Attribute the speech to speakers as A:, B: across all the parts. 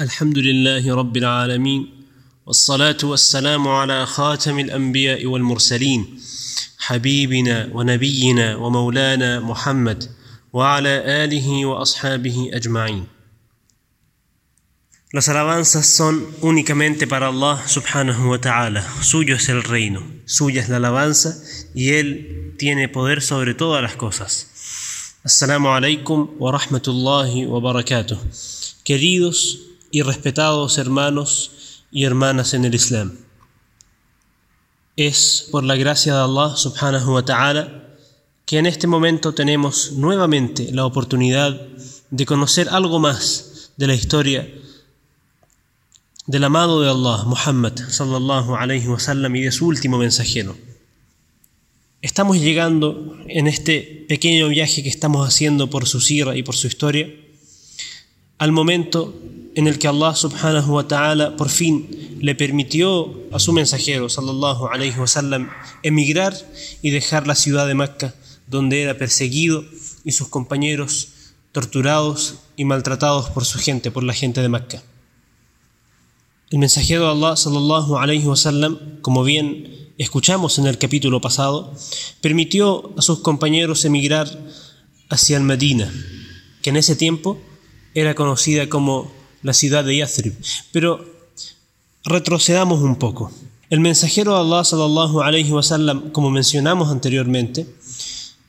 A: الحمد لله رب العالمين والصلاة والسلام على خاتم الأنبياء والمرسلين حبيبنا ونبينا ومولانا محمد وعلى آله وأصحابه أجمعين Las alabanzas son únicamente para Allah subhanahu wa ta'ala. Suyo es el reino, suya es la alabanza y Él tiene poder sobre todas las cosas. Assalamu alaikum wa rahmatullahi wa barakatuh. Queridos y respetados hermanos y hermanas en el Islam. Es por la gracia de Allah subhanahu wa ta'ala que en este momento tenemos nuevamente la oportunidad de conocer algo más de la historia del amado de Allah, Muhammad sallallahu alayhi wa sallam, y de su último mensajero. Estamos llegando en este pequeño viaje que estamos haciendo por su sira y por su historia al momento en el que Allah subhanahu wa ta'ala por fin le permitió a su mensajero sallallahu alayhi wa sallam emigrar y dejar la ciudad de Mecca donde era perseguido y sus compañeros torturados y maltratados por su gente, por la gente de Mecca. El mensajero de Allah sallallahu alayhi wa sallam, como bien escuchamos en el capítulo pasado, permitió a sus compañeros emigrar hacia el Medina, que en ese tiempo era conocida como la ciudad de Yathrib. Pero retrocedamos un poco. El mensajero de Allah sallallahu alayhi wa sallam, como mencionamos anteriormente,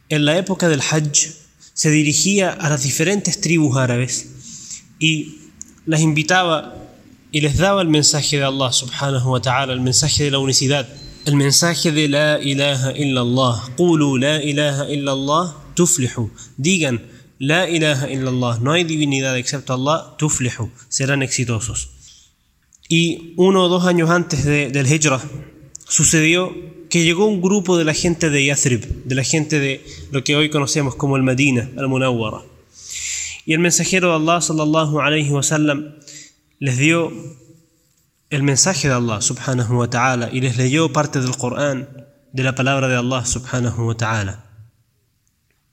A: en la época del Hajj se dirigía a las diferentes tribus árabes y las invitaba y les daba el mensaje de Allah subhanahu wa ta'ala, el mensaje de la unicidad, el mensaje de la ilaha illallah. Qulu la ilaha illallah tuflihu. Digan la ilaha illallah, no hay divinidad excepto Allah, tuflihu, serán exitosos. Y uno o dos años antes de, del Hijrah sucedió que llegó un grupo de la gente de Yathrib, de la gente de lo que hoy conocemos como el Medina, al Munawwara. Y el mensajero de Allah sallallahu alayhi wa sallam les dio el mensaje de Allah subhanahu wa ta'ala y les leyó parte del Corán, de la palabra de Allah subhanahu wa ta'ala.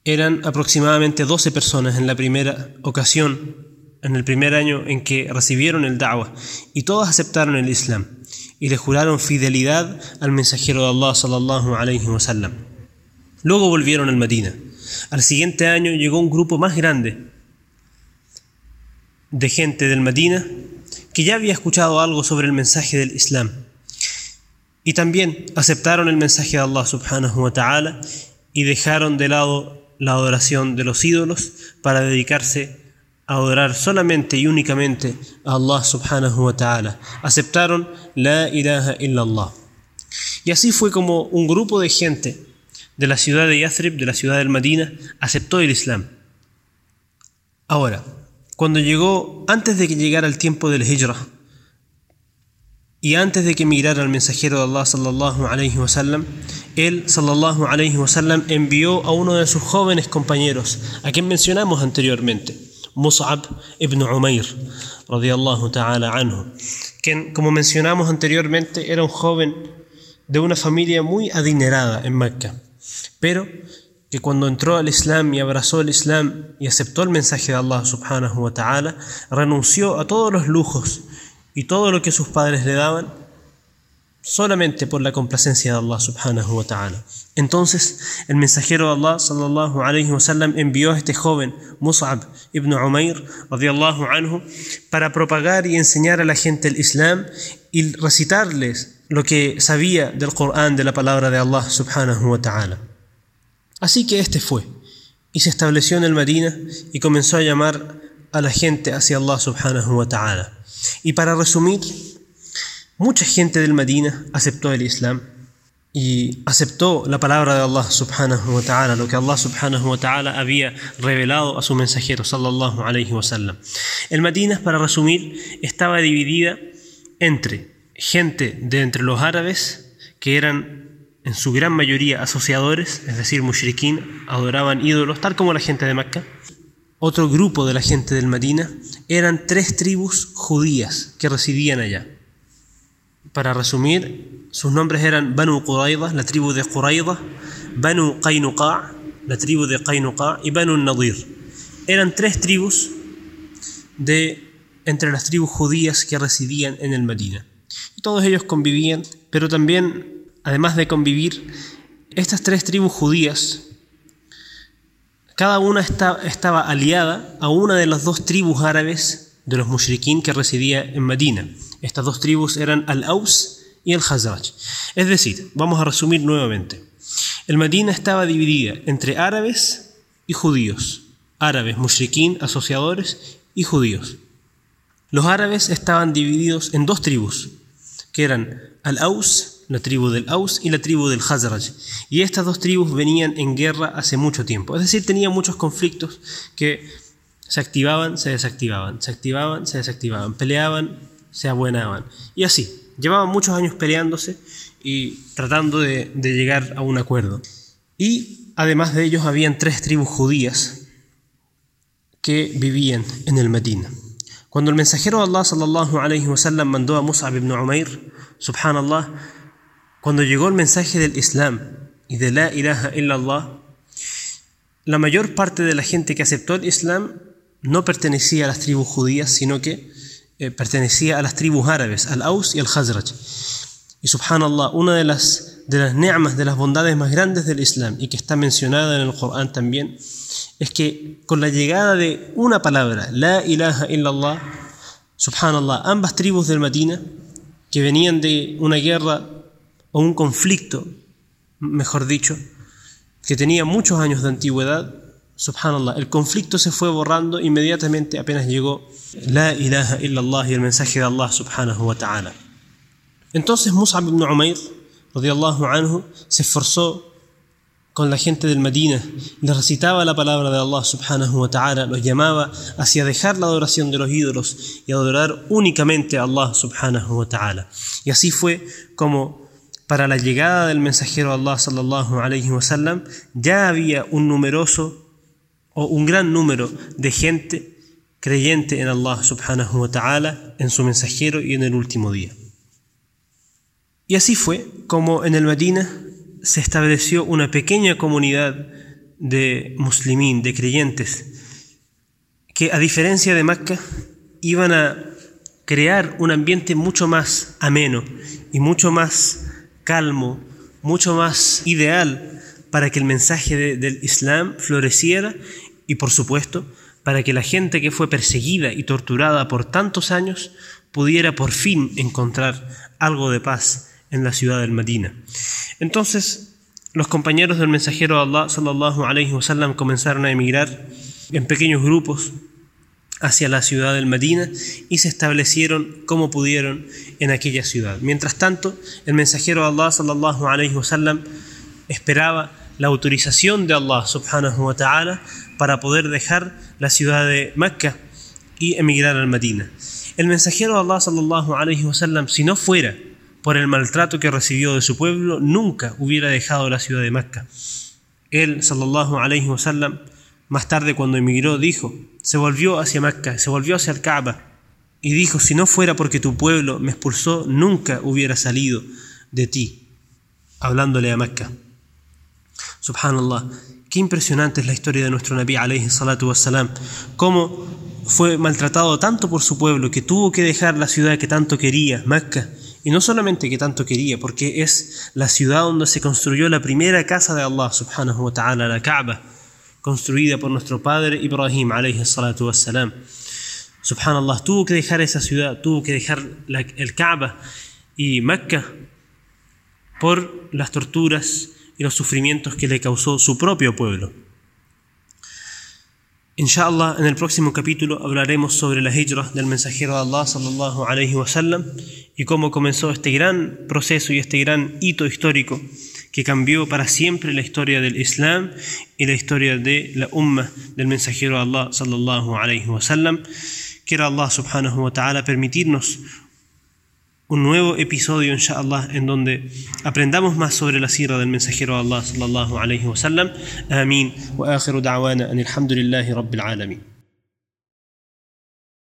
A: Eran aproximadamente 12 personas en la primera ocasión, en el primer año en que recibieron el da'wah, y todos aceptaron el Islam y le juraron fidelidad al mensajero de Allah sallallahu alayhi wa sallam. Luego volvieron al Medina. Al siguiente año llegó un grupo más grande de gente del Medina que ya había escuchado algo sobre el mensaje del Islam. Y también aceptaron el mensaje de Allah subhanahu wa ta'ala y dejaron de lado la adoración de los ídolos para dedicarse a adorar solamente y únicamente a Allah subhanahu wa ta'ala. Aceptaron la ilaha illallah. Y así fue como un grupo de gente de la ciudad de Yathrib, de la ciudad del Medina, aceptó el Islam. Ahora, cuando llegó, antes de que llegara el tiempo del Hijrah, y antes de que emigrara el mensajero de Allah sallallahu alayhi wa él sallallahu alayhi wa sallam envió a uno de sus jóvenes compañeros, a quien mencionamos anteriormente, Mus'ab ibn Umair, radiyallahu ta'ala anhu, quien, como mencionamos anteriormente, era un joven de una familia muy adinerada en Mecca, pero que cuando entró al Islam y abrazó el Islam y aceptó el mensaje de Allah subhanahu wa ta'ala, renunció a todos los lujos y todo lo que sus padres le daban solamente por la complacencia de Allah subhanahu wa ta'ala. Entonces el mensajero de Allah sallallahu alayhi wa envió a este joven Mus'ab ibn Umair radiyallahu anhu para propagar y enseñar a la gente el Islam y recitarles lo que sabía del Corán de la palabra de Allah subhanahu wa ta'ala. Así que este fue y se estableció en el Medina y comenzó a llamar a la gente hacia Allah subhanahu wa ta'ala. Y para resumir, mucha gente del Medina aceptó el Islam y aceptó la palabra de Allah subhanahu wa ta'ala, lo que Allah subhanahu wa ta'ala había revelado a su mensajero sallallahu alayhi wa sallam. El Medina, para resumir, estaba dividida entre gente de entre los árabes que eran en su gran mayoría asociadores, es decir, mushrikin, adoraban ídolos, tal como la gente de Mecca. Otro grupo de la gente del Medina eran tres tribus judías que residían allá. Para resumir, sus nombres eran Banu Qurayza, la tribu de Qurayza, Banu Qaynuqa, la tribu de Qaynuqa, y Banu Nadir. Eran tres tribus de entre las tribus judías que residían en el Medina. Todos ellos convivían, pero también, además de convivir, estas tres tribus judías, cada una estaba aliada a una de las dos tribus árabes de los mushrikin que residía en Medina. Estas dos tribus eran al-Aus y el Khazraj. Es decir, vamos a resumir nuevamente. El Medina estaba dividida entre árabes y judíos. Árabes, mushrikin, asociadores y judíos. Los árabes estaban divididos en dos tribus, que eran al-Aus, la tribu del Aus y la tribu del Khazraj. Y estas dos tribus venían en guerra hace mucho tiempo. Es decir, tenían muchos conflictos que se activaban, se desactivaban, se activaban, se desactivaban, peleaban, se abuenaban. Y así, llevaban muchos años peleándose y tratando de, llegar a un acuerdo. Y además de ellos habían tres tribus judías que vivían en el Medina. Cuando el mensajero de Allah sallallahu alayhi wa sallam mandó a Mus'ab ibn Umair, subhanallah, cuando llegó el mensaje del Islam y de la ilaha illallah, la mayor parte de la gente que aceptó el Islam no pertenecía a las tribus judías, sino que eh, pertenecía a las tribus árabes, al Aus y al Khazraj. Y subhanallah, una de las, de las ni'mas, de las bondades más grandes del Islam y que está mencionada en el Corán también, es que con la llegada de una palabra, la ilaha illallah, subhanallah, ambas tribus del Medina, que venían de una guerra o un conflicto, mejor dicho, que tenía muchos años de antigüedad, subhanallah, el conflicto se fue borrando inmediatamente apenas llegó la ilaha illallah y el mensaje de Allah subhanahu wa ta'ala. Entonces Mus'ab ibn Umayr, radiallahu anhu, se esforzó con la gente del Medina, les recitaba la palabra de Allah subhanahu wa ta'ala, los llamaba hacia dejar la adoración de los ídolos y adorar únicamente a Allah subhanahu wa ta'ala. Y así fue como para la llegada del mensajero Allah sallallahu alayhi wa ya había un numeroso o un gran número de gente creyente en Allah subhanahu wa ta'ala, en su mensajero y en el último día. Y así fue como en el Medina se estableció una pequeña comunidad de muslimín, de creyentes, que a diferencia de Mecca iban a crear un ambiente mucho más ameno y mucho más calmo, mucho más ideal para que el mensaje del Islam floreciera y por supuesto para que la gente que fue perseguida y torturada por tantos años pudiera por fin encontrar algo de paz en la ciudad del Medina. Entonces, los compañeros del mensajero de Allah sallallahu alayhi wasallam comenzaron a emigrar en pequeños grupos hacia la ciudad del Medina y se establecieron como pudieron en aquella ciudad. Mientras tanto, el mensajero de Allah sallallahu alayhi wasallam esperaba la autorización de Allah para poder dejar la ciudad de Mecca y emigrar al Medina. El mensajero de Allah sallallahu alayhi wasallam si no fuera por el maltrato que recibió de su pueblo, nunca hubiera dejado la ciudad de Mecca. Él, sallallahu alayhi wasallam, más tarde cuando emigró, dijo, se volvió hacia Mecca, se volvió hacia el Kaaba, y dijo, si no fuera porque tu pueblo me expulsó, nunca hubiera salido de ti, hablándole a Mecca. Subhanallah, qué impresionante es la historia de nuestro Nabi alayhi salatu wassalam, cómo fue maltratado tanto por su pueblo que tuvo que dejar la ciudad que tanto quería, Mecca, y no solamente que tanto quería, porque es la ciudad donde se construyó la primera casa de Allah subhanahu wa ta'ala, la Kaaba, construida por nuestro padre Ibrahim alayhi salatu wassalam. Subhanallah, tuvo que dejar esa ciudad, tuvo que dejar el Kaaba y Mecca por las torturas los sufrimientos que le causó su propio pueblo. Inshallah, en el próximo capítulo hablaremos sobre la hijra del mensajero de Allah sallallahu alayhi wa sallam y cómo comenzó este gran proceso y este gran hito histórico que cambió para siempre la historia del Islam y la historia de la umma del mensajero de Allah sallallahu alayhi wa sallam. Quiera Allah subhanahu wa ta'ala permitirnos un nuevo episodio, inshallah, en donde aprendamos más sobre la sira del mensajero Allah sallallahu alayhi wa sallam. Amén. Wa akhiru da'wana anil hamdulillahi rabbil alamin.